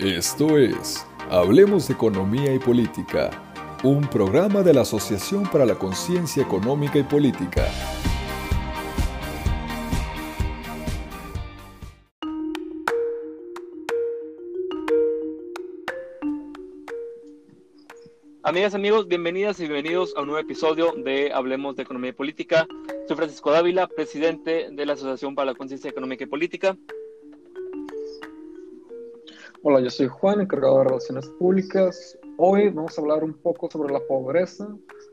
Esto es Hablemos de Economía y Política, un programa de la Asociación para la Conciencia Económica y Política. Amigas, amigos, bienvenidas y bienvenidos a un nuevo episodio de Hablemos de Economía y Política. Soy Francisco Dávila, presidente de la Asociación para la Conciencia Económica y Política. Hola, yo soy Juan, encargado de Relaciones Públicas. Hoy vamos a hablar un poco sobre la pobreza,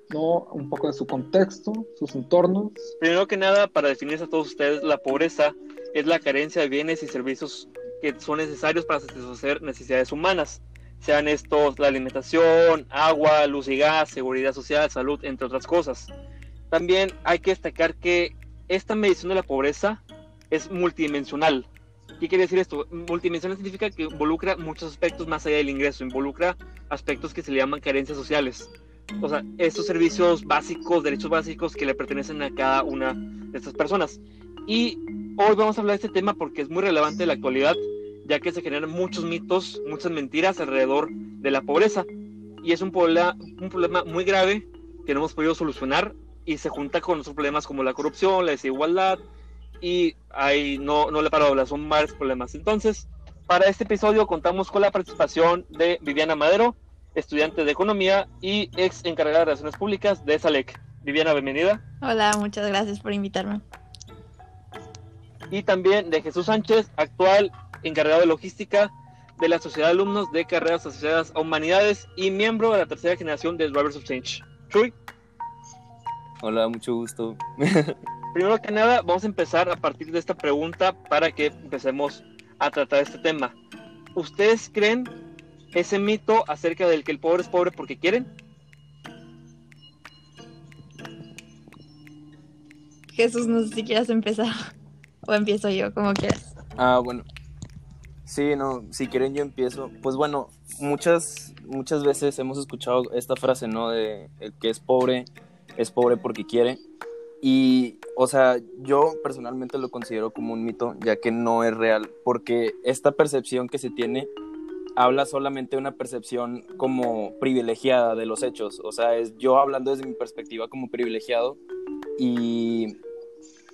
¿no? un poco de su contexto, sus entornos. Primero que nada, para definirse a todos ustedes, la pobreza es la carencia de bienes y servicios que son necesarios para satisfacer necesidades humanas, sean estos la alimentación, agua, luz y gas, seguridad social, salud, entre otras cosas. También hay que destacar que esta medición de la pobreza es multidimensional, ¿Qué quiere decir esto? Multidimensional significa que involucra muchos aspectos más allá del ingreso, involucra aspectos que se le llaman carencias sociales. O sea, estos servicios básicos, derechos básicos que le pertenecen a cada una de estas personas. Y hoy vamos a hablar de este tema porque es muy relevante en la actualidad, ya que se generan muchos mitos, muchas mentiras alrededor de la pobreza. Y es un un problema muy grave que no hemos podido solucionar y se junta con otros problemas como la corrupción, la desigualdad, y ahí no, no le paro de son varios problemas. Entonces, para este episodio contamos con la participación de Viviana Madero, estudiante de Economía y ex encargada de Relaciones Públicas de SALEC. Viviana, bienvenida. Hola, muchas gracias por invitarme. Y también de Jesús Sánchez, actual encargado de logística de la Sociedad de Alumnos de Carreras Asociadas a Humanidades y miembro de la tercera generación de Drivers of Change. Chuy. Hola, mucho gusto. primero que nada, vamos a empezar a partir de esta pregunta para que empecemos a tratar este tema. ¿Ustedes creen ese mito acerca del que el pobre es pobre porque quieren? Jesús, no sé si quieras empezar o empiezo yo, como quieras. Ah, bueno. Sí, no, si quieren yo empiezo. Pues bueno, muchas muchas veces hemos escuchado esta frase, ¿no? De el que es pobre es pobre porque quiere. Y, o sea, yo personalmente lo considero como un mito, ya que no es real, porque esta percepción que se tiene habla solamente de una percepción como privilegiada de los hechos. O sea, es yo hablando desde mi perspectiva como privilegiado y,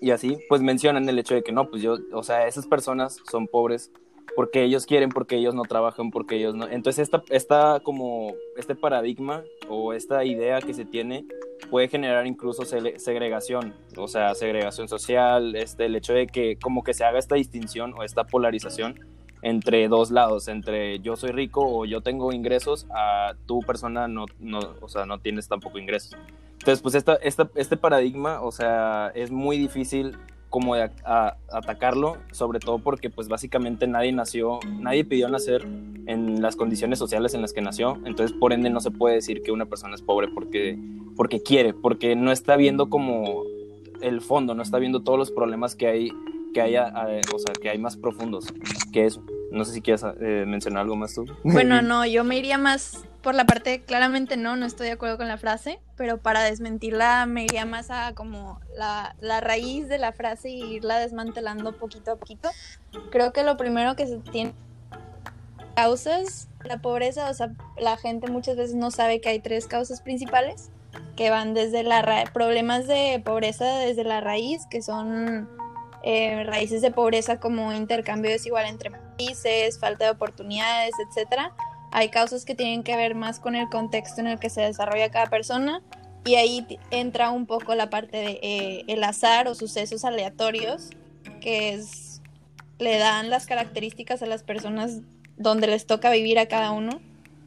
y así, pues mencionan el hecho de que no, pues yo, o sea, esas personas son pobres porque ellos quieren, porque ellos no trabajan, porque ellos no. Entonces, esta, esta como, este paradigma o esta idea que se tiene puede generar incluso segregación, o sea, segregación social, este, el hecho de que como que se haga esta distinción o esta polarización entre dos lados, entre yo soy rico o yo tengo ingresos, a tu persona no, no, o sea, no tienes tampoco ingresos. Entonces, pues esta, esta, este paradigma, o sea, es muy difícil como de atacarlo, sobre todo porque pues básicamente nadie nació, nadie pidió nacer en las condiciones sociales en las que nació, entonces por ende no se puede decir que una persona es pobre porque, porque quiere, porque no está viendo como el fondo, no está viendo todos los problemas que hay, que haya, o sea, que hay más profundos que eso. No sé si quieres eh, mencionar algo más tú. Bueno, no, yo me iría más por la parte, claramente no, no estoy de acuerdo con la frase, pero para desmentirla me iría más a como la, la raíz de la frase y irla desmantelando poquito a poquito. Creo que lo primero que se tiene causas la pobreza, o sea, la gente muchas veces no sabe que hay tres causas principales que van desde la problemas de pobreza desde la raíz, que son eh, raíces de pobreza como intercambio desigual entre países, falta de oportunidades, etcétera hay causas que tienen que ver más con el contexto en el que se desarrolla cada persona y ahí entra un poco la parte de eh, el azar o sucesos aleatorios que le dan las características a las personas donde les toca vivir a cada uno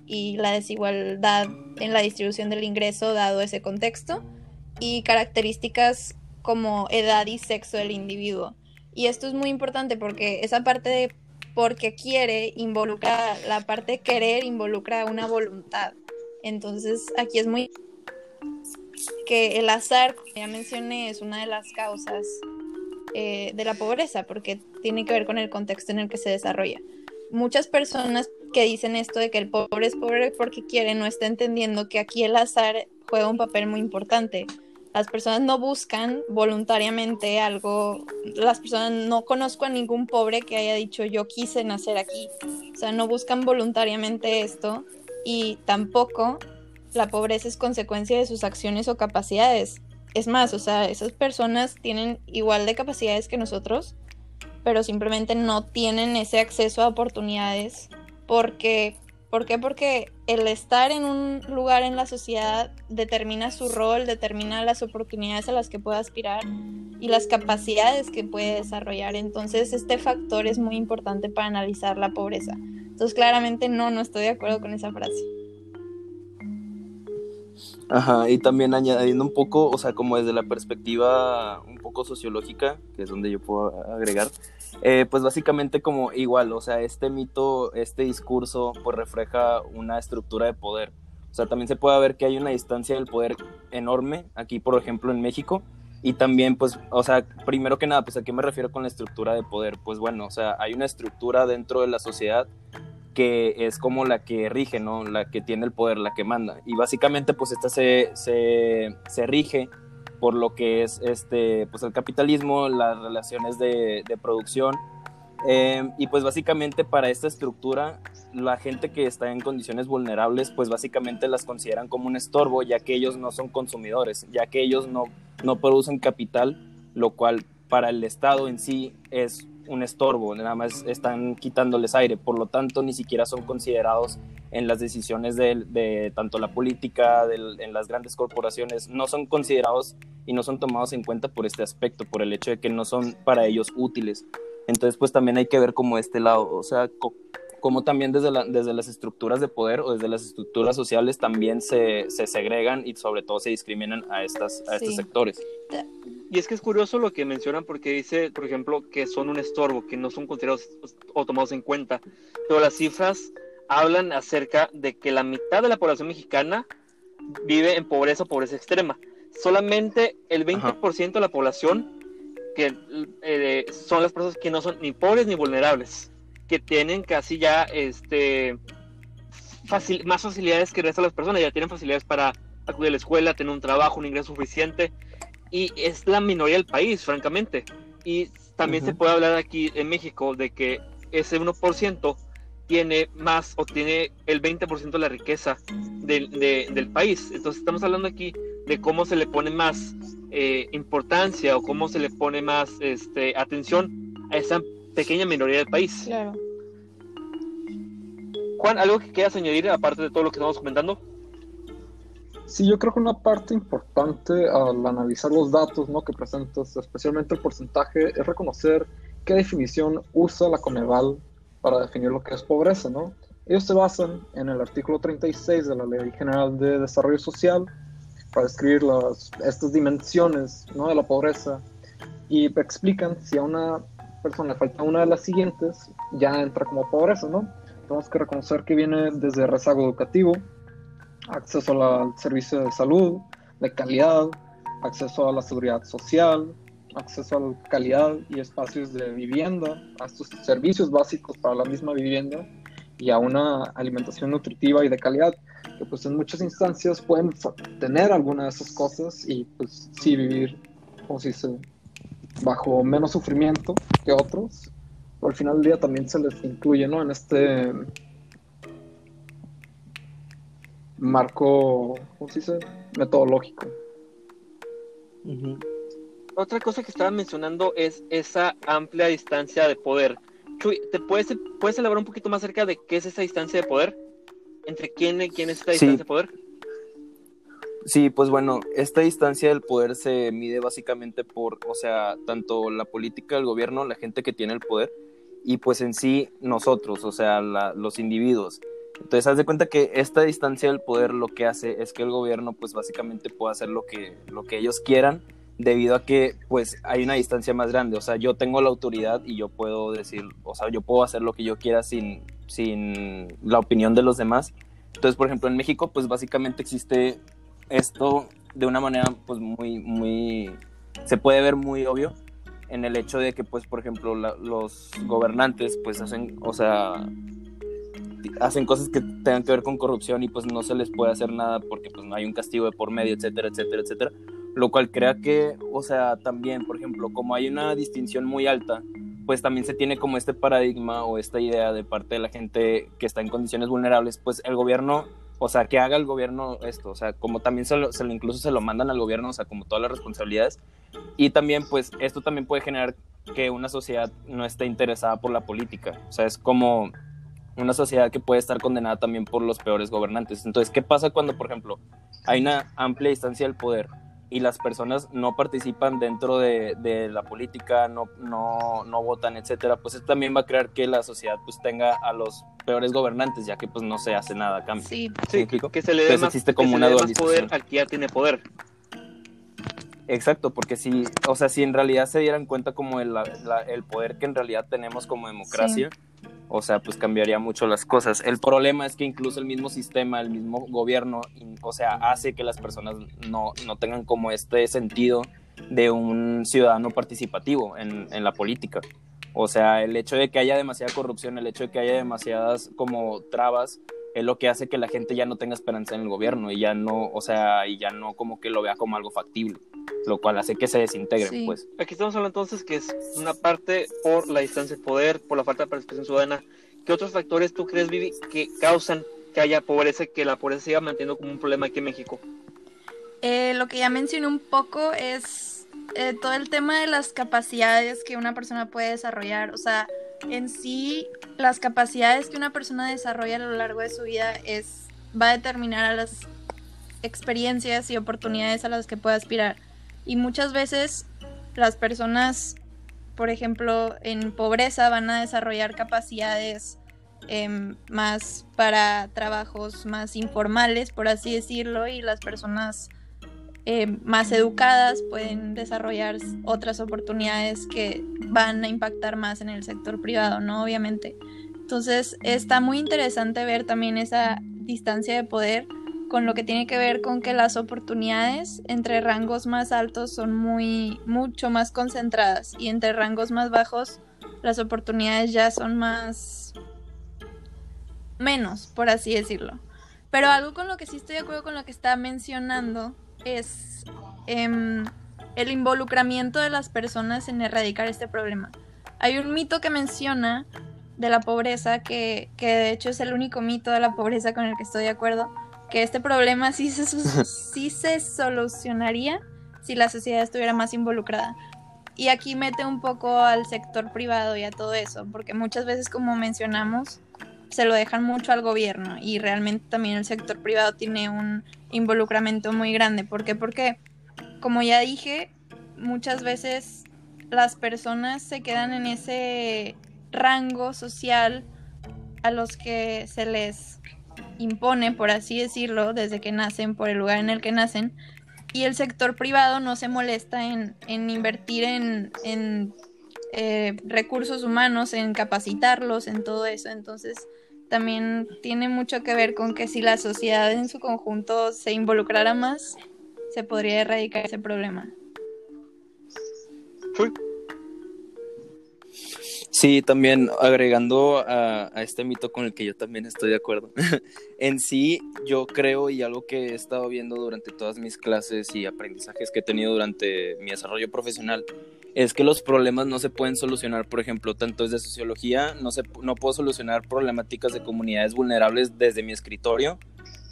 y la desigualdad en la distribución del ingreso dado ese contexto y características como edad y sexo del individuo. Y esto es muy importante porque esa parte de porque quiere involucra, la parte de querer involucra una voluntad. Entonces aquí es muy que el azar, como ya mencioné, es una de las causas eh, de la pobreza, porque tiene que ver con el contexto en el que se desarrolla. Muchas personas que dicen esto de que el pobre es pobre porque quiere, no está entendiendo que aquí el azar juega un papel muy importante, las personas no buscan voluntariamente algo, las personas no conozco a ningún pobre que haya dicho yo quise nacer aquí, o sea, no buscan voluntariamente esto y tampoco la pobreza es consecuencia de sus acciones o capacidades. Es más, o sea, esas personas tienen igual de capacidades que nosotros, pero simplemente no tienen ese acceso a oportunidades porque ¿Por qué? Porque el estar en un lugar en la sociedad determina su rol, determina las oportunidades a las que puede aspirar y las capacidades que puede desarrollar. Entonces, este factor es muy importante para analizar la pobreza. Entonces, claramente no, no estoy de acuerdo con esa frase. Ajá, y también añadiendo un poco, o sea, como desde la perspectiva un poco sociológica, que es donde yo puedo agregar, eh, pues básicamente como igual, o sea, este mito, este discurso, pues refleja una estructura de poder. O sea, también se puede ver que hay una distancia del poder enorme aquí, por ejemplo, en México. Y también, pues, o sea, primero que nada, pues a qué me refiero con la estructura de poder. Pues bueno, o sea, hay una estructura dentro de la sociedad que es como la que rige, ¿no? La que tiene el poder, la que manda. Y básicamente, pues esta se, se, se rige por lo que es este, pues el capitalismo, las relaciones de, producción. Eh, y pues básicamente para esta estructura, la gente que está en condiciones vulnerables, pues básicamente las consideran como un estorbo, ya que ellos no son consumidores, ya que ellos no, no producen capital, lo cual para el Estado en sí es un estorbo, nada más están quitándoles aire, por lo tanto ni siquiera son considerados en las decisiones de, tanto la política, en las grandes corporaciones, no son considerados y no son tomados en cuenta por este aspecto, por el hecho de que no son para ellos útiles. Entonces pues también hay que ver como este lado, o sea, como también desde, desde las estructuras de poder o desde las estructuras sociales también se, segregan y sobre todo se discriminan a, estas, a estos sectores. Y es que es curioso lo que mencionan porque dice, por ejemplo, que son un estorbo, que no son considerados o tomados en cuenta. Pero las cifras hablan acerca de que la mitad de la población mexicana vive en pobreza o pobreza extrema. Solamente el 20% de la población que eh, son las personas que no son ni pobres ni vulnerables, que tienen casi ya este más facilidades que el resto de las personas, ya tienen facilidades para acudir a la escuela, tener un trabajo, un ingreso suficiente, y es la minoría del país, francamente. Y también se puede hablar aquí en México de que ese 1% tiene más o tiene el 20% de la riqueza del país. Entonces estamos hablando aquí de cómo se le pone más eh, importancia o cómo se le pone más este, atención a esa pequeña minoría del país. Claro. Juan, ¿algo que quieras añadir aparte de todo lo que estamos comentando? Sí, yo creo que una parte importante al analizar los datos ¿no? que presentas, especialmente el porcentaje, es reconocer qué definición usa la Coneval para definir lo que es pobreza. ¿no? Ellos se basan en el artículo 36 de la Ley General de Desarrollo Social para describir las, estas dimensiones ¿no? de la pobreza y explican si a una persona le falta una de las siguientes, ya entra como pobreza. ¿no? Tenemos que reconocer que viene desde rezago educativo, acceso al servicio de salud de calidad, acceso a la seguridad social, acceso a la calidad y espacios de vivienda, a estos servicios básicos para la misma vivienda y a una alimentación nutritiva y de calidad, que pues en muchas instancias pueden tener alguna de esas cosas y pues sí vivir, como se dice, bajo menos sufrimiento que otros, pero al final del día también se les incluye, ¿no? En este marco, ¿cómo se dice? Metodológico. Otra cosa que estaba mencionando es esa amplia distancia de poder. Chuy, ¿te puedes, puedes elaborar un poquito más acerca de qué es esa distancia de poder? ¿Entre quién y quién es esta distancia de poder? Sí, pues bueno, esta distancia del poder se mide básicamente por, o sea, tanto la política del gobierno, la gente que tiene el poder, y pues en sí nosotros, o sea, los individuos. Entonces, haz de cuenta que esta distancia del poder lo que hace es que el gobierno, pues básicamente puede hacer lo que, lo que ellos quieran, debido a que, pues, hay una distancia más grande. O sea, yo tengo la autoridad y yo puedo decir, o sea, yo puedo hacer lo que yo quiera sin, sin la opinión de los demás. Entonces, por ejemplo, en México, pues básicamente existe esto de una manera, pues, muy, muy, se puede ver muy obvio en el hecho de que, pues, por ejemplo, los gobernantes, pues, hacen, o sea, hacen cosas que tengan que ver con corrupción y pues no se les puede hacer nada porque pues no hay un castigo de por medio, etcétera, etcétera, etcétera. lo cual crea que, o sea, también, por ejemplo, como hay una distinción muy alta, pues también se tiene como este paradigma o esta idea de parte de la gente que está en condiciones vulnerables, pues el gobierno, o sea, que haga el gobierno esto, o sea, como también se lo, se lo incluso se lo mandan al gobierno, o sea, como todas las responsabilidades, y también, pues, esto también puede generar que una sociedad no esté interesada por la política, o sea, es como una sociedad que puede estar condenada también por los peores gobernantes. Entonces, ¿qué pasa cuando, por ejemplo, hay una amplia distancia del poder y las personas no participan dentro de, de la política, no, no, no, votan, etcétera? Pues esto también va a crear que la sociedad pues tenga a los peores gobernantes, ya que pues no se hace nada a cambio. Sí, sí que se le dé más, como una más poder al que ya tiene poder. Exacto, porque si, o sea, si en realidad se dieran cuenta como el, el poder que en realidad tenemos como democracia, o sea, pues cambiaría mucho las cosas. El problema es que incluso el mismo sistema, el mismo gobierno, o sea, hace que las personas no, no tengan como este sentido de un ciudadano participativo en, en, la política. O sea, el hecho de que haya demasiada corrupción, el hecho de que haya demasiadas como trabas, es lo que hace que la gente ya no tenga esperanza en el gobierno y ya no, o sea, y ya no como que lo vea como algo factible, lo cual hace que se desintegre, pues. Aquí estamos hablando entonces que es una parte por la distancia de poder, por la falta de participación ciudadana. ¿Qué otros factores tú crees, Vivi, que causan que haya pobreza, que la pobreza siga manteniendo como un problema aquí en México? Eh, lo que ya mencioné un poco es eh, todo el tema de las capacidades que una persona puede desarrollar, o sea, en sí las capacidades que una persona desarrolla a lo largo de su vida es va a determinar a las experiencias y oportunidades a las que puede aspirar. Y muchas veces las personas, por ejemplo, en pobreza van a desarrollar capacidades em, más para trabajos más informales, por así decirlo, y las personas eh, más educadas pueden desarrollar otras oportunidades que van a impactar más en el sector privado, ¿no? Obviamente. Entonces está muy interesante ver también esa distancia de poder con lo que tiene que ver con que las oportunidades entre rangos más altos son muy mucho más concentradas y entre rangos más bajos las oportunidades ya son más menos, por así decirlo. Pero algo con lo que sí estoy de acuerdo con lo que está mencionando es em, el involucramiento de las personas en erradicar este problema. Hay un mito que menciona de la pobreza, que, de hecho es el único mito de la pobreza con el que estoy de acuerdo, que este problema sí se, sí se solucionaría si la sociedad estuviera más involucrada. Y aquí mete un poco al sector privado y a todo eso, porque muchas veces, como mencionamos, se lo dejan mucho al gobierno y realmente también el sector privado tiene un involucramiento muy grande. ¿Por qué? Porque, como ya dije, muchas veces las personas se quedan en ese rango social a los que se les impone, por así decirlo, desde que nacen, por el lugar en el que nacen, y el sector privado no se molesta en, invertir en, en eh, recursos humanos, en capacitarlos, en todo eso. Entonces, también tiene mucho que ver con que si la sociedad en su conjunto se involucrara más, se podría erradicar ese problema. También agregando a, este mito con el que yo también estoy de acuerdo. en sí, yo creo y algo que he estado viendo durante todas mis clases y aprendizajes que he tenido durante mi desarrollo profesional es que los problemas no se pueden solucionar, por ejemplo, tanto desde sociología, no, se, no puedo solucionar problemáticas de comunidades vulnerables desde mi escritorio.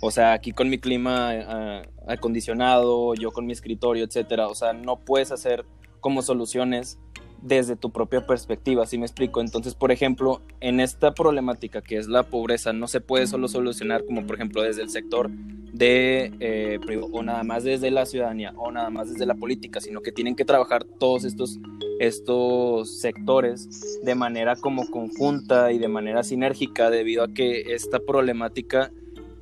O sea, aquí con mi clima acondicionado, yo con mi escritorio, etcétera. O sea, no puedes hacer como soluciones desde tu propia perspectiva, ¿sí me explico? Entonces, por ejemplo, en esta problemática que es la pobreza, no se puede solo solucionar como por ejemplo desde el sector de, eh, o nada más desde la ciudadanía, o nada más desde la política, sino que tienen que trabajar todos estos, estos sectores de manera como conjunta y de manera sinérgica debido a que esta problemática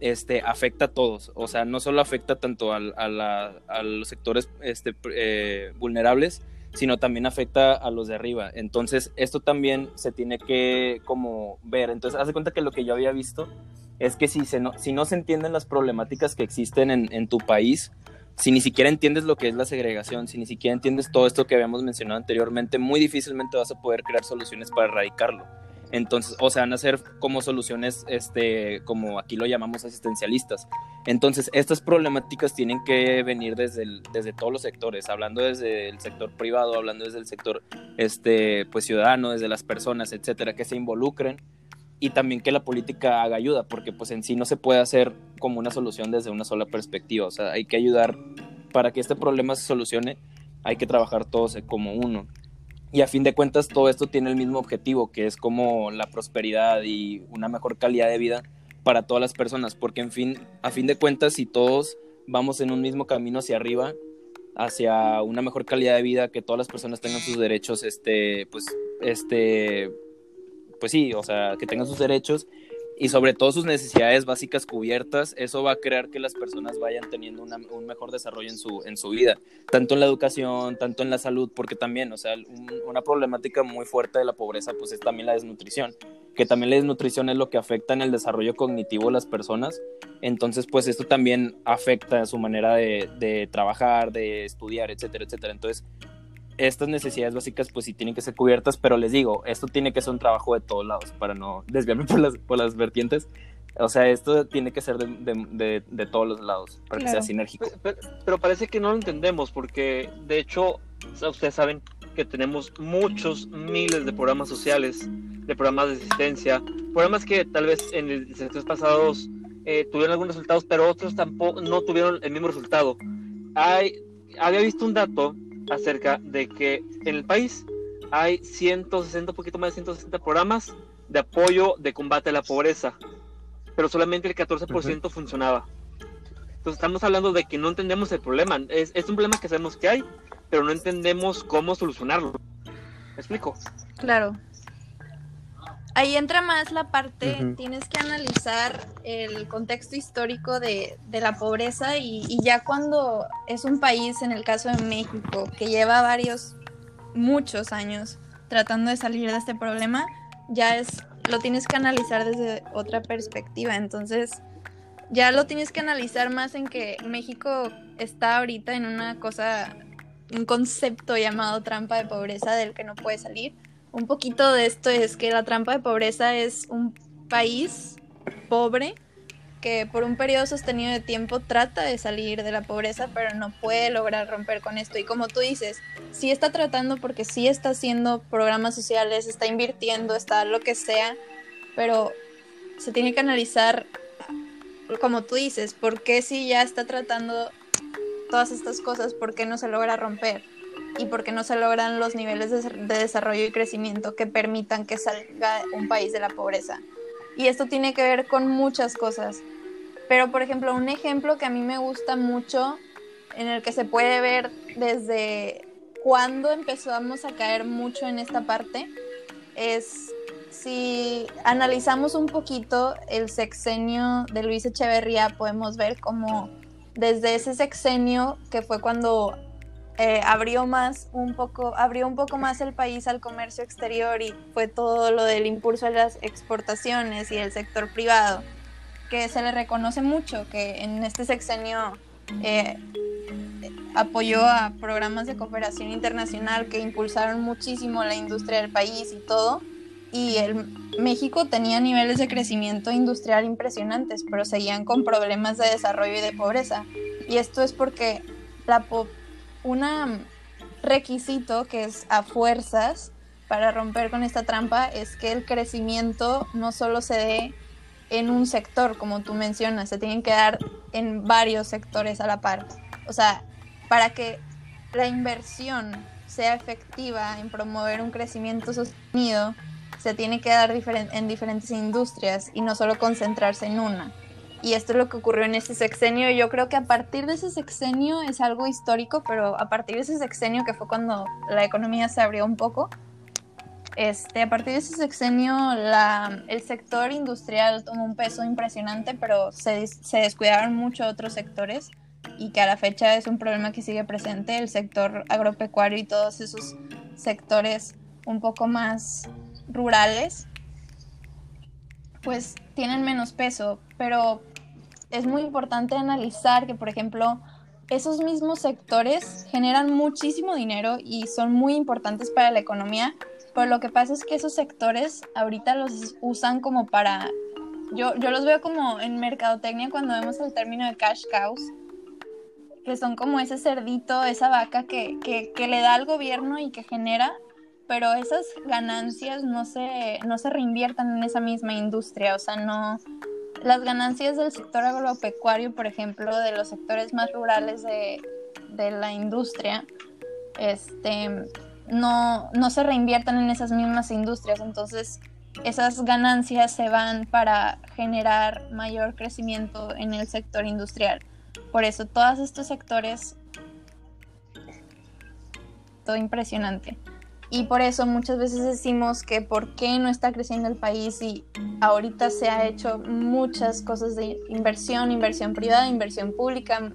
este, afecta a todos, o sea, no solo afecta tanto a, a, los sectores este, eh, vulnerables, sino también afecta a los de arriba. Entonces, esto también se tiene que como ver. Entonces, haz cuenta que lo que yo había visto es que si, no, si no se entienden las problemáticas que existen en, en tu país, si ni siquiera entiendes lo que es la segregación, si ni siquiera entiendes todo esto que habíamos mencionado anteriormente, muy difícilmente vas a poder crear soluciones para erradicarlo. Entonces, o sea, van a ser como soluciones, este, como aquí lo llamamos asistencialistas. Entonces, estas problemáticas tienen que venir desde, desde todos los sectores, hablando desde el sector privado, hablando desde el sector este, pues, ciudadano, desde las personas, etcétera, que se involucren y también que la política haga ayuda, porque pues en sí no se puede hacer como una solución desde una sola perspectiva, o sea, hay que ayudar para que este problema se solucione, hay que trabajar todos como uno. Y a fin de cuentas todo esto tiene el mismo objetivo, que es como la prosperidad y una mejor calidad de vida para todas las personas, porque en fin, a fin de cuentas si todos vamos en un mismo camino hacia arriba, hacia una mejor calidad de vida, que todas las personas tengan sus derechos, este, pues, este, pues sí, o sea, que tengan sus derechos y sobre todo sus necesidades básicas cubiertas, eso va a crear que las personas vayan teniendo un mejor desarrollo en su, en su vida, tanto en la educación, tanto en la salud, porque también, o sea, una problemática muy fuerte de la pobreza, pues es también la desnutrición, que también la desnutrición es lo que afecta en el desarrollo cognitivo de las personas, entonces, pues esto también afecta su manera de, de trabajar, de estudiar, etcétera, etcétera. Entonces, estas necesidades básicas pues sí tienen que ser cubiertas, pero les digo, esto tiene que ser un trabajo de todos lados para no desviarme por las, por las vertientes. O sea, esto tiene que ser de, de, de, todos los lados para que sea sinérgico. Pero, parece que no lo entendemos porque de hecho, ustedes saben que tenemos muchos miles de programas sociales, de programas de asistencia, programas que tal vez en el sectores pasados eh, tuvieron algunos resultados, pero otros tampoco no tuvieron el mismo resultado. Hay, había visto un dato acerca de que en el país hay 160, un poquito más de 160 programas de apoyo de combate a la pobreza, pero solamente el 14% funcionaba. Entonces estamos hablando de que no entendemos el problema. Es, es un problema que sabemos que hay, pero no entendemos cómo solucionarlo. ¿Me explico? Claro. Ahí entra más la parte, tienes que analizar el contexto histórico de, la pobreza y, ya cuando es un país, en el caso de México, que lleva varios, muchos años tratando de salir de este problema, ya es, lo tienes que analizar desde otra perspectiva. Entonces, ya lo tienes que analizar más en que México está ahorita en una cosa, un concepto llamado trampa de pobreza del que no puede salir un poquito de esto es que la trampa de pobreza es un país pobre que por un periodo sostenido de tiempo trata de salir de la pobreza, pero no puede lograr romper con esto. Y como tú dices, sí está tratando porque sí está haciendo programas sociales, está invirtiendo, está lo que sea, pero se tiene que analizar, como tú dices, por qué si ya está tratando todas estas cosas, por qué no se logra romper y porque no se logran los niveles de, desarrollo y crecimiento que permitan que salga un país de la pobreza. Y esto tiene que ver con muchas cosas. Pero, por ejemplo, un ejemplo que a mí me gusta mucho, en el que se puede ver desde cuando empezamos a caer mucho en esta parte, es si analizamos un poquito el sexenio de Luis Echeverría, podemos ver cómo desde ese sexenio, que fue cuando eh, abrió más un poco, abrió un poco más el país al comercio exterior y fue todo lo del impulso de las exportaciones y el sector privado, que se le reconoce mucho, que en este sexenio eh, apoyó a programas de cooperación internacional que impulsaron muchísimo la industria del país y todo. Y el, México tenía niveles de crecimiento industrial impresionantes, pero seguían con problemas de desarrollo y de pobreza. Y esto es porque la, un requisito que es a fuerzas para romper con esta trampa es que el crecimiento no solo se dé en un sector, como tú mencionas, se tienen que dar en varios sectores a la par. O sea, para que la inversión sea efectiva en promover un crecimiento sostenido, se tiene que dar en diferentes industrias y no solo concentrarse en una. Y esto es lo que ocurrió en este sexenio. Yo creo que a partir de ese sexenio es algo histórico, pero a partir de ese sexenio, que fue cuando la economía se abrió un poco, este, a partir de ese sexenio el sector industrial tomó un peso impresionante, pero se, se descuidaron mucho otros sectores y que a la fecha es un problema que sigue presente, el sector agropecuario y todos esos sectores un poco más rurales, pues tienen menos peso, pero es muy importante analizar que, por ejemplo, esos mismos sectores generan muchísimo dinero y son muy importantes para la economía, pero lo que pasa es que esos sectores ahorita los usan como para yo, yo los veo como en mercadotecnia cuando vemos el término de cash cows, que son como ese cerdito, esa vaca que, que, que le da al gobierno y que genera, pero esas ganancias no se, no se reinviertan en esa misma industria, o sea, no... Las ganancias del sector agropecuario, por ejemplo, de los sectores más rurales de, de la industria, este, no, no se reinviertan en esas mismas industrias. Entonces, esas ganancias se van para generar mayor crecimiento en el sector industrial. Por eso todos estos sectores, todo impresionante. Y por eso muchas veces decimos que por qué no está creciendo el país y ahorita se ha hecho muchas cosas de inversión, inversión privada, inversión pública,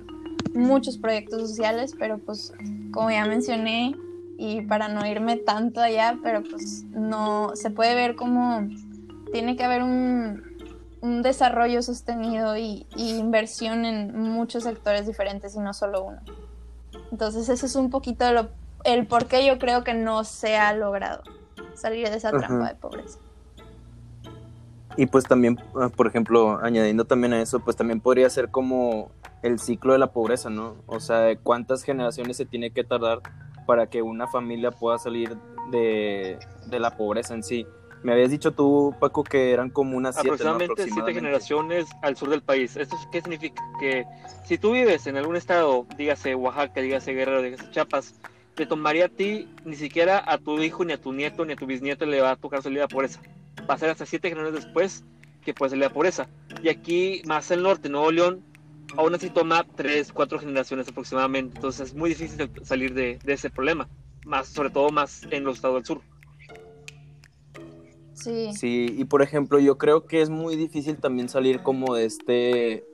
muchos proyectos sociales, pero pues como ya mencioné, y para no irme tanto allá, pero pues no, se puede ver como tiene que haber un, un desarrollo sostenido y, inversión en muchos sectores diferentes y no solo uno. Entonces eso es un poquito lo, el por qué yo creo que no se ha logrado salir de esa trampa de pobreza. Y pues también, ah, por ejemplo, añadiendo también a eso, pues también podría ser como el ciclo de la pobreza, ¿no? O sea, cuántas generaciones se tiene que tardar para que una familia pueda salir de, la pobreza en sí. Me habías dicho tú, Paco, que eran como unas siete, aproximadamente, siete generaciones al sur del país. ¿Esto qué significa? Que si tú vives en algún estado, dígase Oaxaca, dígase Guerrero, dígase Chiapas, te tomaría a ti, ni siquiera a tu hijo, ni a tu nieto, ni a tu bisnieto le va a tocar salir a pobreza. Va a ser hasta siete generaciones después que puede salir a pobreza. Y aquí, más al norte, Nuevo León, aún así toma tres, cuatro generaciones aproximadamente. Entonces es muy difícil salir de, ese problema, más sobre todo más en los estados del sur. Sí. Sí, y por ejemplo, yo creo que es muy difícil también salir como de este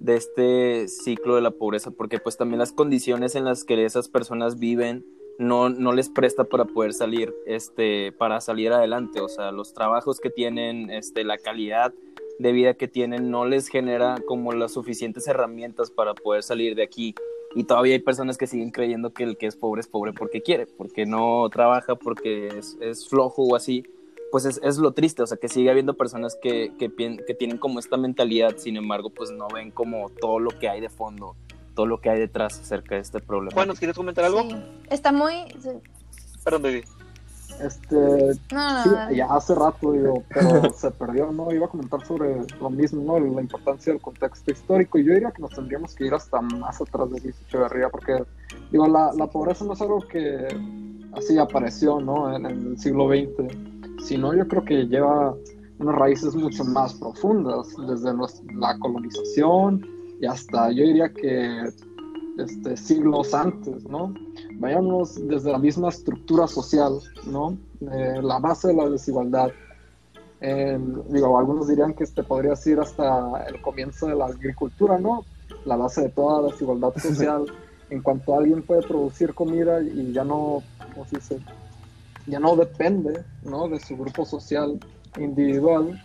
de este ciclo de la pobreza, porque pues también las condiciones en las que esas personas viven no, no les presta para poder salir, este, para salir adelante, o sea, los trabajos que tienen, este, la calidad de vida que tienen no les genera como las suficientes herramientas para poder salir de aquí. Y todavía hay personas que siguen creyendo que el que es pobre es pobre porque quiere, porque no trabaja, porque es, flojo o así. Pues es, lo triste, o sea, que sigue habiendo personas que, que, que tienen como esta mentalidad, sin embargo, pues no ven como todo lo que hay de fondo, todo lo que hay detrás acerca de este problema. Bueno, ¿quieres comentar algo? Está muy... Perdón, baby. Este, sí, ya hace rato, digo, pero se perdió, ¿no? Iba a comentar sobre lo mismo, ¿no? La importancia del contexto histórico. Y yo diría que nos tendríamos que ir hasta más atrás de Luis Echeverría, porque, digo, la, la pobreza no es algo que así apareció, ¿no? En, el siglo XX, sino yo creo que lleva unas raíces mucho más profundas, desde la colonización y hasta, yo diría que este, siglos antes, ¿no? Vayamos desde la misma estructura social, ¿no? Eh, la base de la desigualdad. digo, algunos dirían que este podría ser hasta el comienzo de la agricultura, ¿no? La base de toda la desigualdad social. en cuanto alguien puede producir comida y ya no, ¿cómo se dice? Ya no depende, ¿no? De su grupo social individual,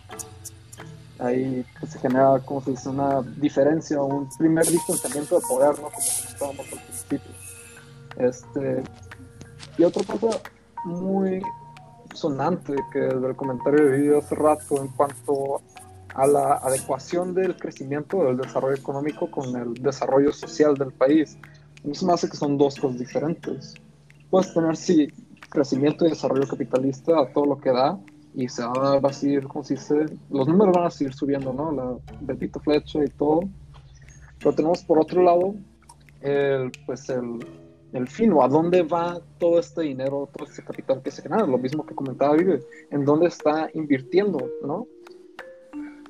ahí pues, se genera, como se dice, una diferencia, un primer distanciamiento de poder, ¿no? Como estábamos al principio. Este, y otra cosa muy sonante que del comentario de video hace rato en cuanto a la adecuación del crecimiento del desarrollo económico con el desarrollo social del país. A me hace que son dos cosas diferentes. Puedes tener, sí, crecimiento y desarrollo capitalista a todo lo que da, y se va, a seguir, como se dice, los números van a seguir subiendo, ¿no? La Betito Flecha y todo. Pero tenemos por otro lado, el, pues el, el fin, o a dónde va todo este dinero, todo este capital que se genera, lo mismo que comentaba Vive, en dónde está invirtiendo, ¿no?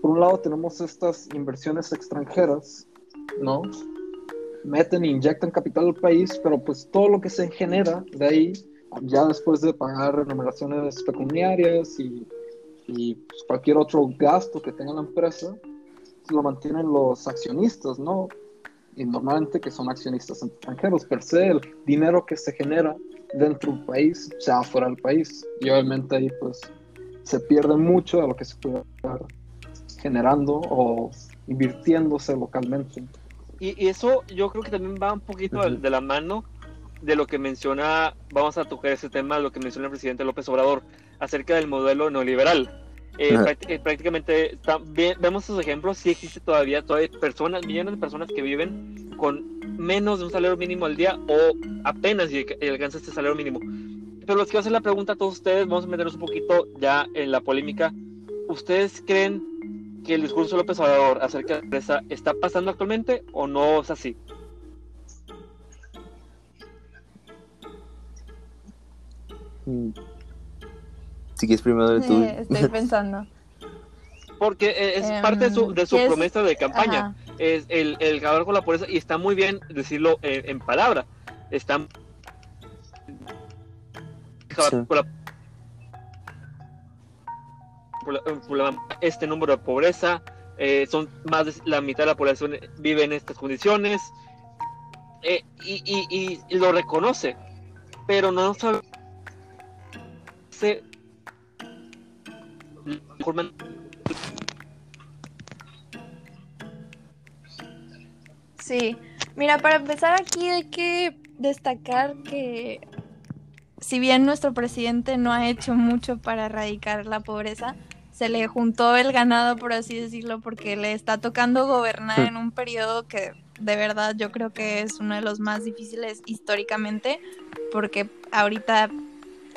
Por un lado tenemos estas inversiones extranjeras, ¿no? Meten e inyectan capital al país, pero pues todo lo que se genera de ahí ya después de pagar remuneraciones pecuniarias y, y pues, cualquier otro gasto que tenga la empresa, pues, lo mantienen los accionistas, ¿no? Y normalmente que son accionistas extranjeros, per se, el dinero que se genera dentro del país, sea fuera del país. Y obviamente ahí pues se pierde mucho de lo que se puede estar generando o invirtiéndose localmente. Y, y, eso yo creo que también va un poquito de la mano de lo que menciona, vamos a tocar ese tema, lo que menciona el presidente López Obrador acerca del modelo neoliberal. Eh, eh, prácticamente vemos esos ejemplos, sí existe todavía, todavía personas, millones de personas que viven con menos de un salario mínimo al día o apenas alcanza este salario mínimo. Pero los que hacer la pregunta a todos ustedes, vamos a meternos un poquito ya en la polémica. ¿Ustedes creen que el discurso de López Obrador acerca de la empresa está pasando actualmente o no es así? Si quieres primero tú. estoy pensando. Porque eh, es parte de su, de su promesa de campaña. Es el, el acabar con la pobreza y está muy bien decirlo en, palabra. Está este número de pobreza, eh, son más de la mitad de la población vive en estas condiciones eh, y, y, y, lo reconoce, pero no sabe Sí, mira, para empezar aquí hay que destacar que si bien nuestro presidente no ha hecho mucho para erradicar la pobreza, se le juntó el ganado, por así decirlo, porque le está tocando gobernar en un periodo que de verdad yo creo que es uno de los más difíciles históricamente, porque ahorita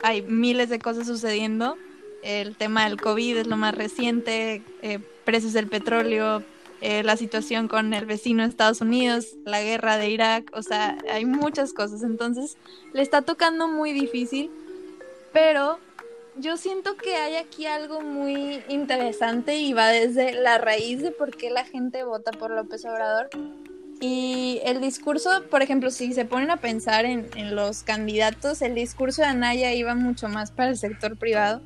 hay miles de cosas sucediendo. El tema del COVID es lo más reciente, eh, precios del petróleo, eh, la situación con el vecino de Estados Unidos, la guerra de Irak, o sea, hay muchas cosas. Entonces, le está tocando muy difícil, pero yo siento que hay aquí algo muy interesante y va desde la raíz de por qué la gente vota por López Obrador y el discurso, por ejemplo, si se ponen a pensar en, los candidatos, el discurso de Anaya iba mucho más para el sector privado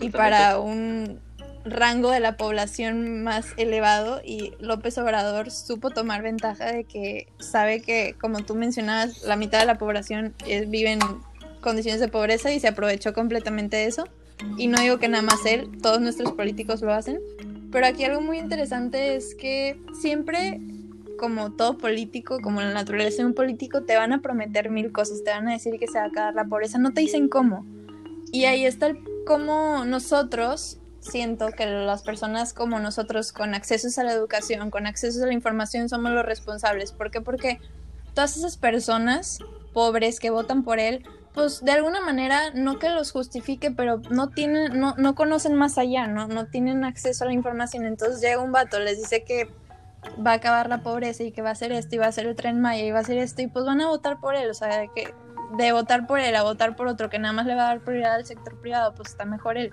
y para un rango de la población más elevado y López Obrador supo tomar ventaja de que sabe que, como tú mencionabas, la mitad de la población vive en condiciones de pobreza y se aprovechó completamente de eso. Y no digo que nada más él, todos nuestros políticos lo hacen. Pero aquí algo muy interesante es que siempre como todo político, como la naturaleza de un político, te van a prometer mil cosas, te van a decir que se va a acabar la pobreza, no te dicen cómo. Y ahí está el cómo nosotros, siento que las personas como nosotros, con accesos a la educación, con accesos a la información, somos los responsables. ¿Por qué? Porque todas esas personas pobres que votan por él, pues de alguna manera, no que los justifique, pero no tienen, no, no conocen más allá, ¿no? No tienen acceso a la información. Entonces llega un vato, les dice que va a acabar la pobreza y que va a hacer esto y va a ser el tren Maya y va a hacer esto y pues van a votar por él, o sea, de que de votar por él a votar por otro que nada más le va a dar prioridad al sector privado, pues está mejor él.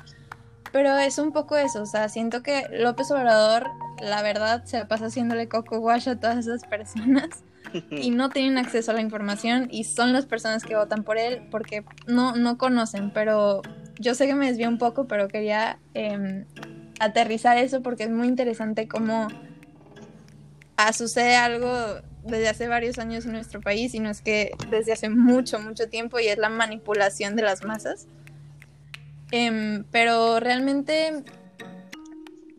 Pero es un poco eso, o sea, siento que López Obrador, la verdad, se pasa haciéndole coco wash a todas esas personas y no tienen acceso a la información y son las personas que votan por él porque no, no conocen, pero yo sé que me desvío un poco, pero quería em, aterrizar eso porque es muy interesante cómo sucede algo desde hace varios años en nuestro país y no es que desde hace mucho, mucho tiempo y es la manipulación de las masas. Em, pero realmente,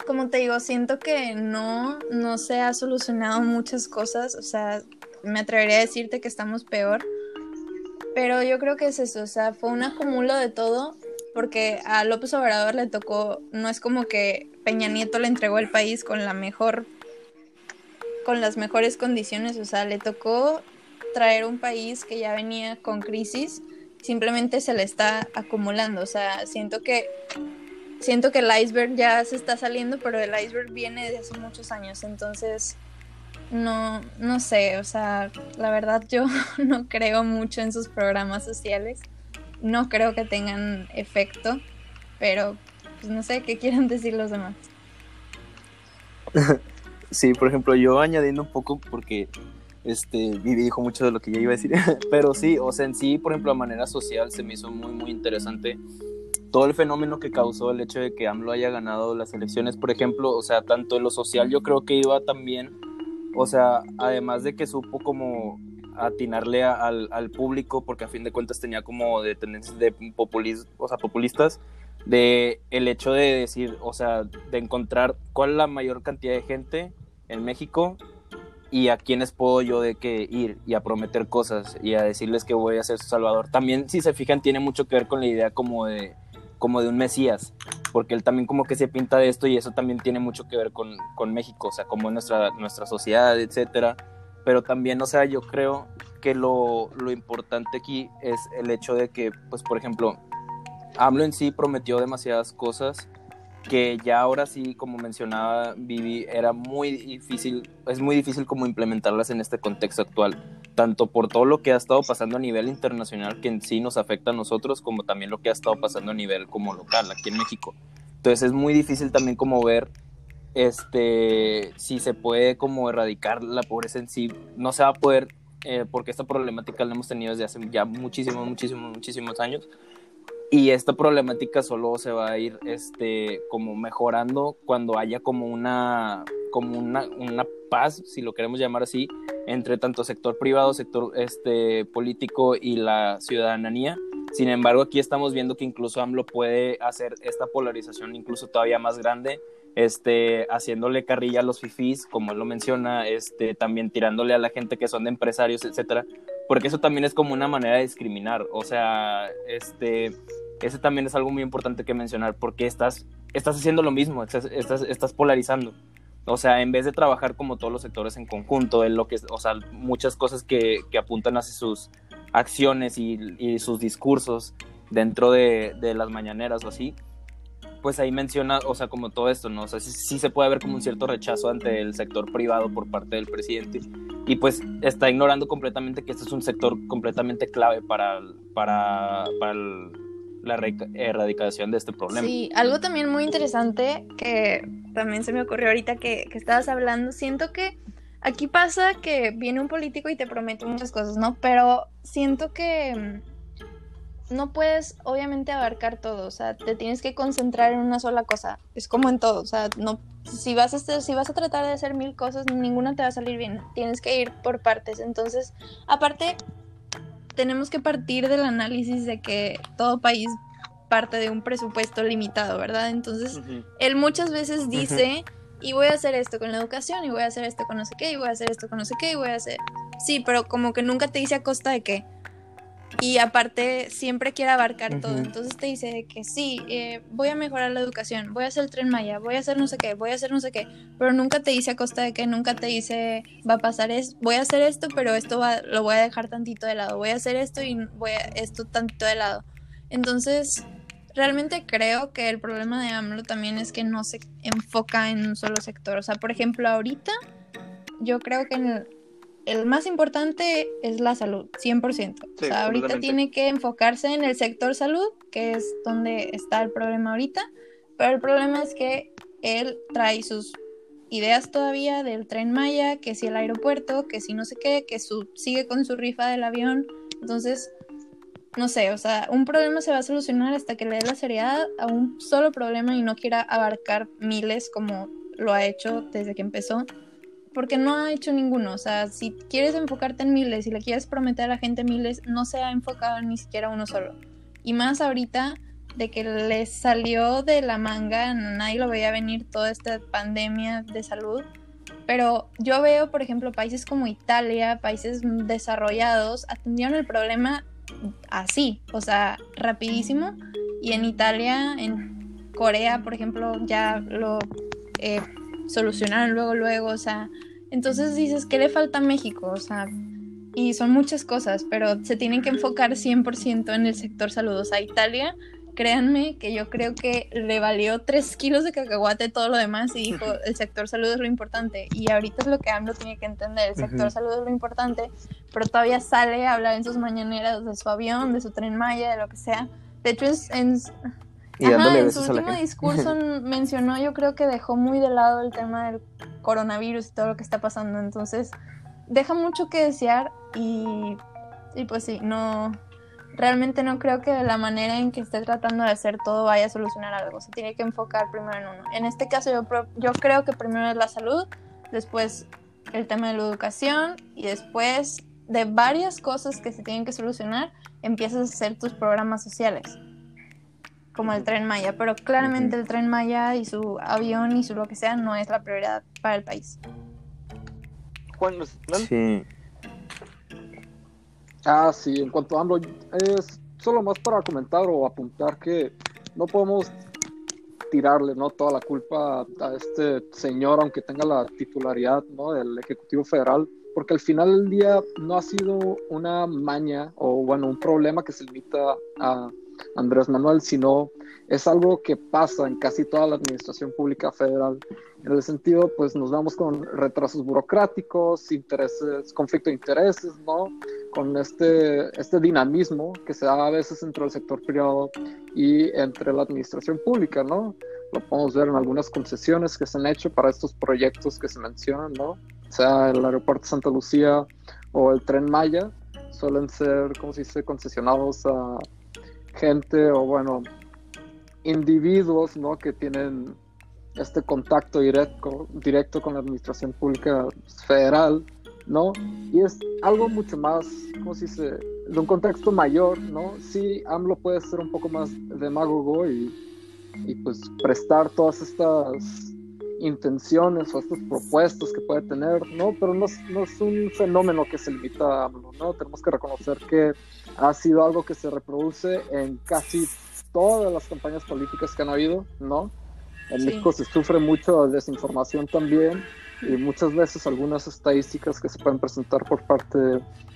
como te digo, siento que no, no se ha solucionado muchas cosas, o sea, me atrevería a decirte que estamos peor, pero yo creo que es eso, o sea, fue un acumulo de todo, porque a López Obrador le tocó, no es como que Peña Nieto le entregó el país con la mejor con las mejores condiciones, o sea, le tocó traer un país que ya venía con crisis, simplemente se le está acumulando, o sea, siento que siento que el iceberg ya se está saliendo, pero el iceberg viene de hace muchos años, entonces no no sé, o sea, la verdad yo no creo mucho en sus programas sociales. No creo que tengan efecto, pero pues no sé qué quieren decir los demás. Sí, por ejemplo, yo añadiendo un poco porque este, Vivi dijo mucho de lo que yo iba a decir, pero sí, o sea, en sí, por ejemplo, a manera social se me hizo muy, muy interesante todo el fenómeno que causó el hecho de que AMLO haya ganado las elecciones, por ejemplo, o sea, tanto en lo social yo creo que iba también, o sea, además de que supo como atinarle al, al, público, porque a fin de cuentas tenía como de tendencias de populis, o sea, populistas, de el hecho de decir, o sea, de encontrar cuál la mayor cantidad de gente en México y a quiénes puedo yo de que ir y a prometer cosas y a decirles que voy a ser su salvador. También, si se fijan, tiene mucho que ver con la idea como de como de un mesías, porque él también como que se pinta de esto y eso también tiene mucho que ver con, con México, o sea, como nuestra, nuestra sociedad, etcétera. Pero también, o sea, yo creo que lo, lo importante aquí es el hecho de que, pues, por ejemplo, AMLO en sí prometió demasiadas cosas que ya ahora sí, como mencionaba Vivi, era muy difícil, es muy difícil como implementarlas en este contexto actual, tanto por todo lo que ha estado pasando a nivel internacional que en sí nos afecta a nosotros, como también lo que ha estado pasando a nivel como local aquí en México. Entonces es muy difícil también como ver este si se puede como erradicar la pobreza en sí, no se va a poder eh, porque esta problemática la hemos tenido desde hace ya muchísimos, muchísimos, muchísimos años y esta problemática solo se va a ir este como mejorando cuando haya como una como una, una paz si lo queremos llamar así entre tanto sector privado sector este político y la ciudadanía. Sin embargo aquí estamos viendo que incluso AMLO puede hacer esta polarización incluso todavía más grande este, haciéndole carrilla a los fifís, como él lo menciona, este, también tirándole a la gente que son de empresarios, etcétera, porque eso también es como una manera de discriminar, o sea, este, ese también es algo muy importante que mencionar, porque estás, estás haciendo lo mismo, estás, estás, polarizando. O sea, en vez de trabajar como todos los sectores en conjunto, en lo que, o sea, muchas cosas que, que apuntan hacia sus acciones y, y sus discursos dentro de, de, las mañaneras o así, pues ahí menciona, o sea, como todo esto, ¿no? O sea, sí, se puede ver como un cierto rechazo ante el sector privado por parte del presidente y pues está ignorando completamente que este es un sector completamente clave para, para, para el, la erradicación de este problema. Sí, algo también muy interesante que también se me ocurrió ahorita que, que estabas hablando, siento que aquí pasa que viene un político y te promete muchas cosas, ¿no? Pero siento que mm, no puedes obviamente abarcar todo, o sea, te tienes que concentrar en una sola cosa, es como en todo, o sea, no, si vas a, si vas a tratar de hacer mil cosas, ninguna te va a salir bien, tienes que ir por partes, entonces, aparte, tenemos que partir del análisis de que todo país parte de un presupuesto limitado, ¿verdad? Entonces, él muchas veces dice, y voy a hacer esto con la educación, y voy a hacer esto con no sé qué, y voy a hacer esto con no sé qué, y voy a hacer... Sí, pero como que nunca te dice a costa de qué y aparte siempre quiere abarcar todo. Entonces te dice que sí, eh, voy a mejorar la educación, voy a hacer el tren Maya, voy a hacer no sé qué, voy a hacer no sé qué, pero nunca te dice a costa de que, nunca te dice va a pasar es, voy a hacer esto, pero esto va, lo voy a dejar tantito de lado, voy a hacer esto y voy a esto tantito de lado. Entonces, realmente creo que el problema de AMLO también es que no se enfoca en un solo sector. O sea, por ejemplo, ahorita yo creo que en el, el más importante es la salud, 100%. o sea, ahorita tiene que enfocarse en el sector salud, que es donde está el problema ahorita, pero el problema es que él trae sus ideas todavía del tren Maya, que si el aeropuerto, que si no sé qué, que su, sigue con su rifa del avión. Entonces, no sé, o sea, un problema se va a solucionar hasta que le dé la seriedad a un solo problema y no quiera abarcar miles como lo ha hecho desde que empezó porque no ha hecho ninguno. O sea, si quieres enfocarte en miles y le quieres prometer a la gente miles, no se ha enfocado en ni siquiera uno solo. Y más ahorita de que le salió de la manga, nadie lo veía venir toda esta pandemia de salud. Pero yo veo, por ejemplo, países como Italia, países desarrollados, atendieron el problema así, o sea, rapidísimo. Y en Italia, en Corea, por ejemplo, ya lo eh, solucionaron luego, luego, o sea, entonces dices, ¿qué le falta a México? O sea, y son muchas cosas, pero se tienen que enfocar 100% en el sector salud. O sea, Italia, créanme que yo creo que le valió 3 kilos de cacahuate todo lo demás y dijo, el sector salud es lo importante. Y ahorita es lo que AMLO tiene que entender, el sector salud es lo importante, pero todavía sale a hablar en sus mañaneras de su avión, de su tren Maya, de lo que sea. De hecho, en, en su último discurso mencionó, yo creo que dejó muy de lado el tema del coronavirus y todo lo que está pasando. Entonces, deja mucho que desear y, y pues sí, no, realmente no creo que la manera en que esté tratando de hacer todo vaya a solucionar algo. Se tiene que enfocar primero en uno. En este caso yo, yo creo que primero es la salud, después el tema de la educación y después de varias cosas que se tienen que solucionar, empiezas a hacer tus programas sociales como el tren Maya, pero claramente el tren Maya y su avión y su lo que sea no es la prioridad para el país. Juan, Sí. Ah, sí, en cuanto a AMLO, es solo más para comentar o apuntar que no podemos tirarle ¿no? toda la culpa a este señor, aunque tenga la titularidad ¿no? del Ejecutivo Federal, porque al final del día no ha sido una maña o bueno, un problema que se limita a Andrés Manuel, sino es algo que pasa en casi toda la administración pública federal. En el sentido, pues nos vamos con retrasos burocráticos, intereses, conflicto de intereses, ¿no? Con este, este dinamismo que se da a veces entre el sector privado y entre la administración pública, ¿no? Lo podemos ver en algunas concesiones que se han hecho para estos proyectos que se mencionan, ¿no? Sea el aeropuerto Santa Lucía o el tren Maya, suelen ser, ¿cómo se dice?, concesionados a gente o, bueno, individuos ¿no? que tienen este contacto directo, directo con la administración pública federal, ¿no? Y es algo mucho más, ¿cómo se dice? De un contexto mayor, ¿no? Sí, AMLO puede ser un poco más demagogo y, y pues prestar todas estas intenciones o estas propuestas que puede tener, ¿no? Pero no, no es un fenómeno que se limita a AMLO, ¿no? Tenemos que reconocer que ha sido algo que se reproduce en casi todas las campañas políticas que han habido, ¿no? En México se sufre mucho de desinformación también y muchas veces algunas estadísticas que se pueden presentar por parte,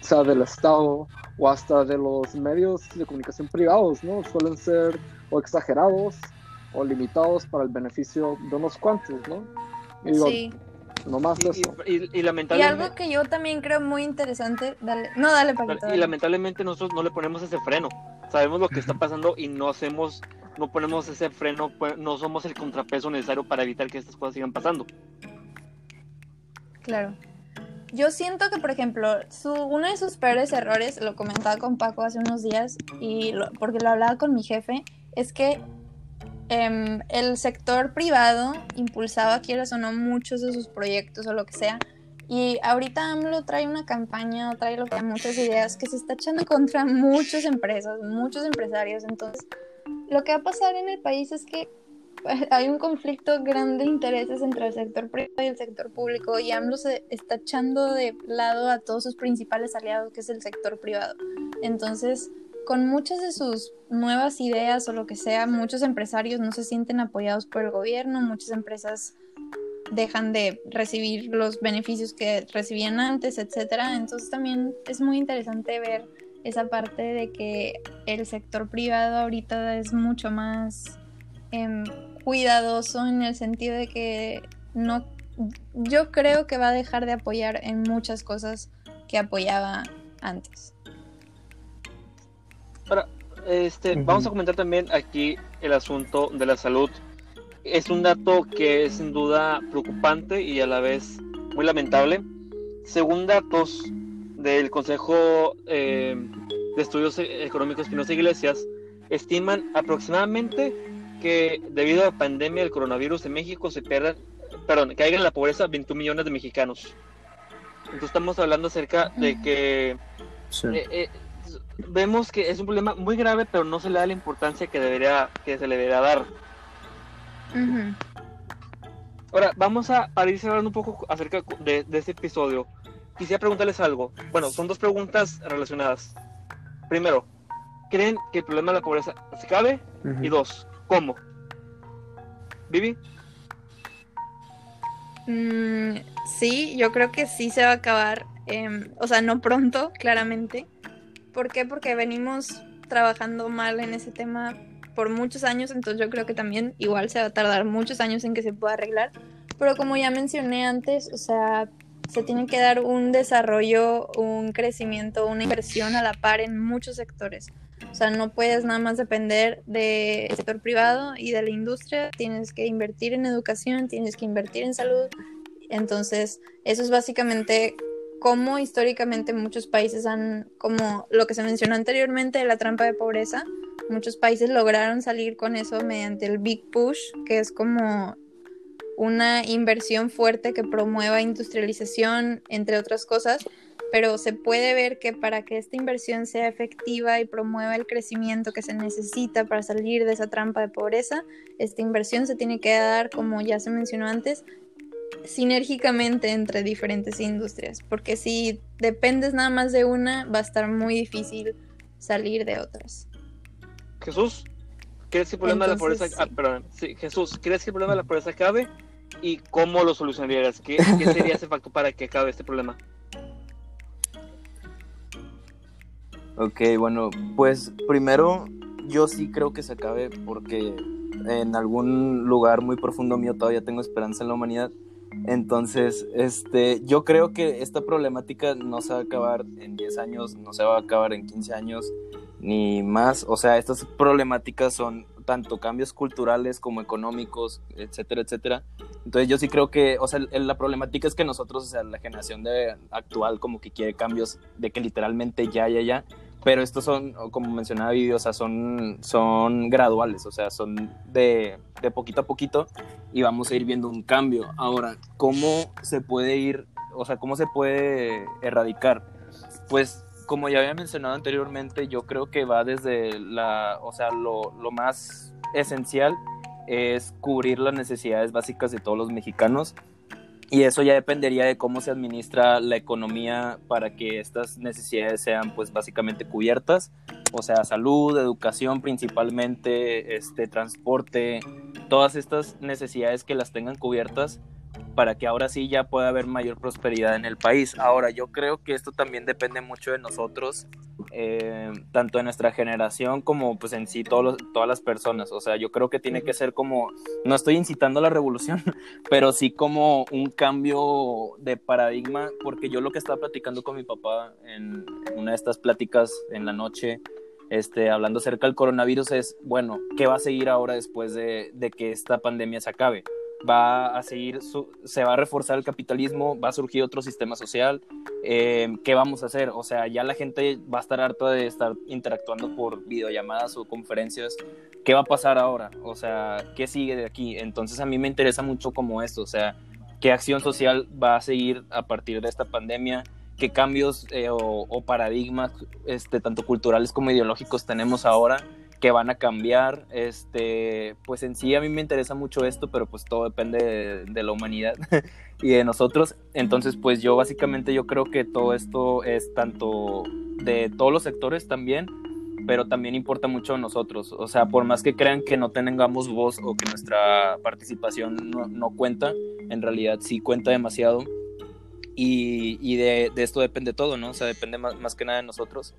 sea del Estado o hasta de los medios de comunicación privados, ¿no? Suelen ser o exagerados o limitados para el beneficio de unos cuantos, ¿no? Y digo, sí. No más y, eso. Y, lamentablemente... y, algo que yo también creo muy interesante, dale, no, dale, Paquito. Y lamentablemente nosotros no le ponemos ese freno sabemos lo que está pasando y no hacemos, no ponemos ese freno, pues, no somos el contrapeso necesario para evitar que estas cosas sigan pasando. Claro. Yo siento que, por ejemplo, su, uno de sus peores errores, lo comentaba con Paco hace unos días, y porque lo hablaba con mi jefe, es que em, el sector privado impulsaba, quieras o no, muchos de sus proyectos o lo que sea, y ahorita AMLO trae una campaña trae lo que muchas ideas que se está echando contra muchas empresas, muchos empresarios. Entonces, lo que va a pasar en el país es que pues, hay un conflicto grande de intereses entre el sector privado y el sector público y AMLO se está echando de lado a todos sus principales aliados, que es el sector privado. Entonces, con muchas de sus nuevas ideas o lo que sea, muchos empresarios no se sienten apoyados por el gobierno, muchas empresas dejan de recibir los beneficios que recibían antes, etcétera. Entonces también es muy interesante ver esa parte de que el sector privado ahorita es mucho más em, cuidadoso en el sentido de que no yo creo que va a dejar de apoyar en muchas cosas que apoyaba antes. Este, vamos a comentar también aquí el asunto de la salud es un dato que es sin duda preocupante y a la vez muy lamentable. Según datos del Consejo eh, de Estudios Económicos Espinosa Iglesias, estiman aproximadamente que debido a la pandemia del coronavirus en México se pierdan, perdón, caigan en la pobreza 21 millones de mexicanos. Entonces estamos hablando acerca de que eh, eh, vemos que es un problema muy grave, pero no se le da la importancia que debería que se le debería dar. Ahora, vamos a, para ir cerrando un poco acerca de, este episodio, quisiera preguntarles algo. Bueno, son dos preguntas relacionadas. Primero, ¿creen que el problema de la pobreza se cabe? Y dos, ¿cómo? ¿Vivi? Mm, sí, yo creo que sí se va a acabar. Em, o sea, no pronto, claramente. ¿Por qué? Porque venimos trabajando mal en ese tema por muchos años, entonces yo creo que también igual se va a tardar muchos años en que se pueda arreglar. Pero como ya mencioné antes, o sea, se tiene que dar un desarrollo, un crecimiento, una inversión a la par en muchos sectores. O sea, no puedes nada más depender del sector privado y de la industria, tienes que invertir en educación, tienes que invertir en salud. Entonces, eso es básicamente cómo históricamente muchos países han, como lo que se mencionó anteriormente, la trampa de pobreza, Muchos países lograron salir con eso mediante el Big Push, que es como una inversión fuerte que promueva industrialización, entre otras cosas, pero se puede ver que para que esta inversión sea efectiva y promueva el crecimiento que se necesita para salir de esa trampa de pobreza, esta inversión se tiene que dar, como ya se mencionó antes, sinérgicamente entre diferentes industrias, porque si dependes nada más de una, va a estar muy difícil salir de otras. Jesús. ¿crees que el problema de la pobreza, ah, perdón, sí, Jesús, ¿crees que el problema de la pobreza acabe? ¿Y cómo lo solucionarías? ¿Qué, qué sería ese factor para que acabe este problema? Ok, bueno, pues primero yo sí creo que se acabe porque en algún lugar muy profundo mío todavía tengo esperanza en la humanidad. Entonces, este, yo creo que esta problemática no se va a acabar en 10 años, no se va a acabar en 15 años, ni más. O sea, estas problemáticas son tanto cambios culturales como económicos, etcétera, etcétera. Entonces yo sí creo que, o sea, la problemática es que nosotros, o sea, la generación de actual como que quiere cambios de que literalmente ya, ya, ya, pero estos son, como mencionaba Vivi, o sea, son, son graduales, o sea, son de, de poquito a poquito y vamos a ir viendo un cambio. Ahora, ¿cómo se puede ir, o sea, cómo se puede erradicar? Pues como ya había mencionado anteriormente, yo creo que va desde la, o sea, lo, lo, más esencial es cubrir las necesidades básicas de todos los mexicanos y eso ya dependería de cómo se administra la economía para que estas necesidades sean pues básicamente cubiertas, o sea, salud, educación principalmente, este transporte, todas estas necesidades que las tengan cubiertas para que ahora sí ya pueda haber mayor prosperidad en el país. Ahora, yo creo que esto también depende mucho de nosotros, eh, tanto de nuestra generación como pues en sí todos todas las personas. O sea, yo creo que tiene que ser como, no estoy incitando a la revolución, pero sí como un cambio de paradigma, porque yo lo que estaba platicando con mi papá en una de estas pláticas en la noche, este, hablando acerca del coronavirus, es, bueno, ¿qué va a seguir ahora después de, de que esta pandemia se acabe? Va a seguir, se va a reforzar el capitalismo, va a surgir otro sistema social. Eh, ¿Qué vamos a hacer? O sea, ya la gente va a estar harta de estar interactuando por videollamadas o conferencias. ¿Qué va a pasar ahora? O sea, ¿qué sigue de aquí? Entonces a mí me interesa mucho como esto, o sea, ¿qué acción social va a seguir a partir de esta pandemia? ¿Qué cambios eh, o, o, paradigmas, este, tanto culturales como ideológicos tenemos ahora? Que van a cambiar. Este, pues en sí a mí me interesa mucho esto, pero pues todo depende de, la humanidad y de nosotros. Entonces, pues yo básicamente yo creo que todo esto es tanto de todos los sectores también, pero también importa mucho a nosotros. O sea, por más que crean que no tengamos voz o que nuestra participación no, cuenta, en realidad sí cuenta demasiado. Y, y de, de, esto depende todo, ¿no? O sea, depende más, más que nada de nosotros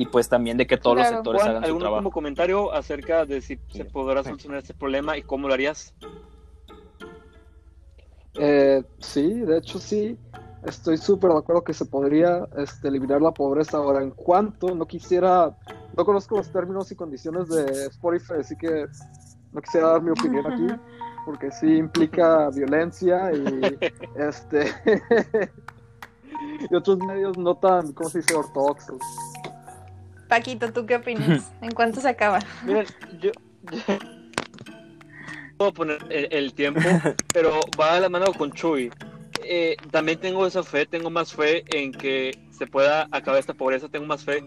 y pues también de que todos los sectores hagan su trabajo. ¿Algún comentario acerca de si se podrá solucionar este problema y cómo lo harías? Eh, sí, de hecho sí, estoy súper de acuerdo que se podría este, eliminar la pobreza. Ahora, en cuanto, no quisiera, no conozco los términos y condiciones de Spotify, así que no quisiera dar mi opinión aquí, porque sí implica violencia y este y otros medios no tan, ¿cómo se dice?, ortodoxos. Paquito, ¿tú qué opinas? ¿En cuánto se acaba? Miren, yo, puedo poner el, tiempo, pero va a la mano con Chuy. Eh, también tengo esa fe, tengo más fe en que se pueda acabar esta pobreza, tengo más fe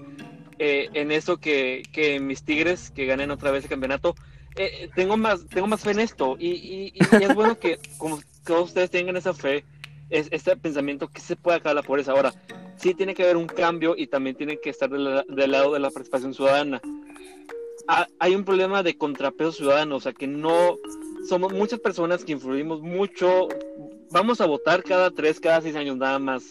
eh, en eso que, que mis Tigres que ganen otra vez el campeonato. Eh, tengo más tengo más fe en esto y, es bueno que como todos ustedes tengan esa fe, es, este pensamiento que se puede acabar la pobreza. Ahora, sí tiene que haber un cambio y también tiene que estar del, lado de la participación ciudadana. Ah, hay un problema de contrapeso ciudadano, o sea que no somos muchas personas que influimos mucho, vamos a votar cada tres, cada seis años nada más,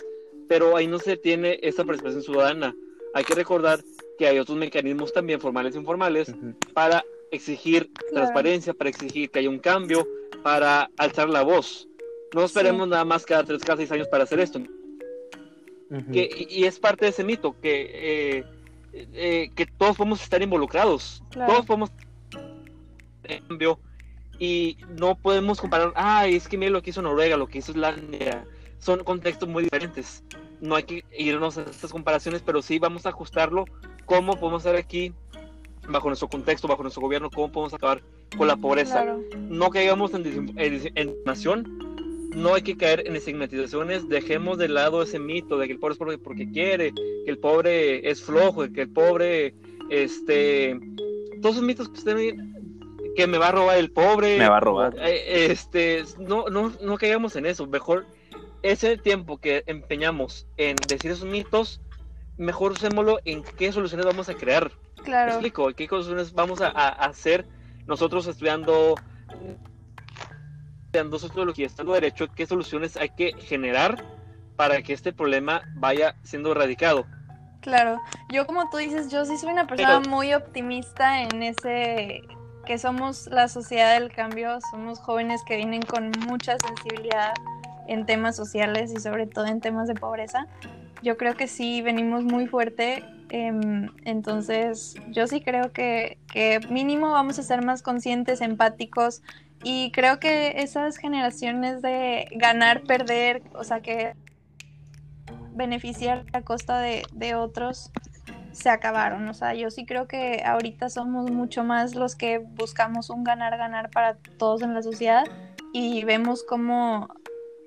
pero ahí no se tiene esa participación ciudadana. Hay que recordar que hay otros mecanismos también formales e informales para exigir transparencia, para exigir que haya un cambio, para alzar la voz. No esperemos nada más cada tres, cada seis años para hacer esto y es parte de ese mito, que, eh, eh, que todos podemos estar involucrados, todos podemos cambio. Y no podemos comparar, ah, es que mira lo que hizo Noruega, lo que hizo Islandia, son contextos muy diferentes. No hay que irnos a estas comparaciones, pero sí vamos a ajustarlo, cómo podemos estar aquí bajo nuestro contexto, bajo nuestro gobierno, cómo podemos acabar con la pobreza. No caigamos en, en, en nación, no hay que caer en estigmatizaciones, dejemos de lado ese mito de que el pobre es pobre porque quiere, que el pobre es flojo, que el pobre, este, todos esos mitos que usted que me va a robar el pobre, me va a robar, eh, este, no, no, no caigamos en eso, mejor ese tiempo que empeñamos en decir esos mitos, mejor usémoslo en qué soluciones vamos a crear. Claro. explico? ¿Qué soluciones vamos a, hacer nosotros estudiando estudiando sociología, estando derecho, qué soluciones hay que generar para que este problema vaya siendo erradicado. Claro, yo como tú dices, yo sí soy una persona muy optimista en ese que somos la sociedad del cambio, somos jóvenes que vienen con mucha sensibilidad en temas sociales y sobre todo en temas de pobreza. Yo creo que sí venimos muy fuerte, em, entonces yo sí creo que, que mínimo vamos a ser más conscientes, empáticos y creo que esas generaciones de ganar, perder, o sea que beneficiar a costa de, de otros, se acabaron. O sea, yo sí creo que ahorita somos mucho más los que buscamos un ganar-ganar para todos en la sociedad y vemos como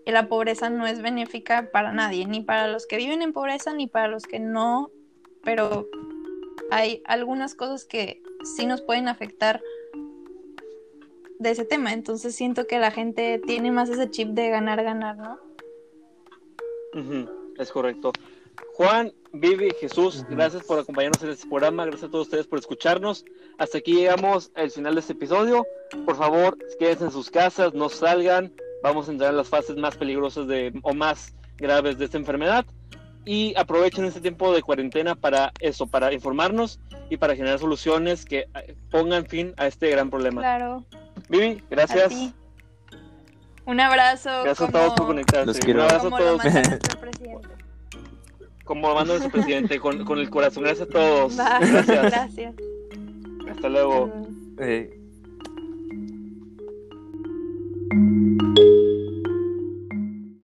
la pobreza no es benéfica para nadie, ni para los que viven en pobreza, ni para los que no, pero hay algunas cosas que sí nos pueden afectar de ese tema. Entonces siento que la gente tiene más ese chip de ganar-ganar, ¿no? es correcto. Juan, Vivi, Jesús, gracias por acompañarnos en este programa, gracias a todos ustedes por escucharnos. Hasta aquí llegamos al final de este episodio. Por favor, quédense en sus casas, no salgan. Vamos a entrar en las fases más peligrosas de, o más graves de esta enfermedad. Y aprovechen este tiempo de cuarentena para eso, para informarnos y para generar soluciones que eh, pongan fin a este gran problema. Claro. Vivi, gracias. Un abrazo. Gracias a todos por conectarse. Los quiero. Un abrazo Como a lo todos. manda. Como manda nuestro presidente, con, con el corazón. Gracias a todos. Va, Gracias. gracias. Hasta luego. Eh,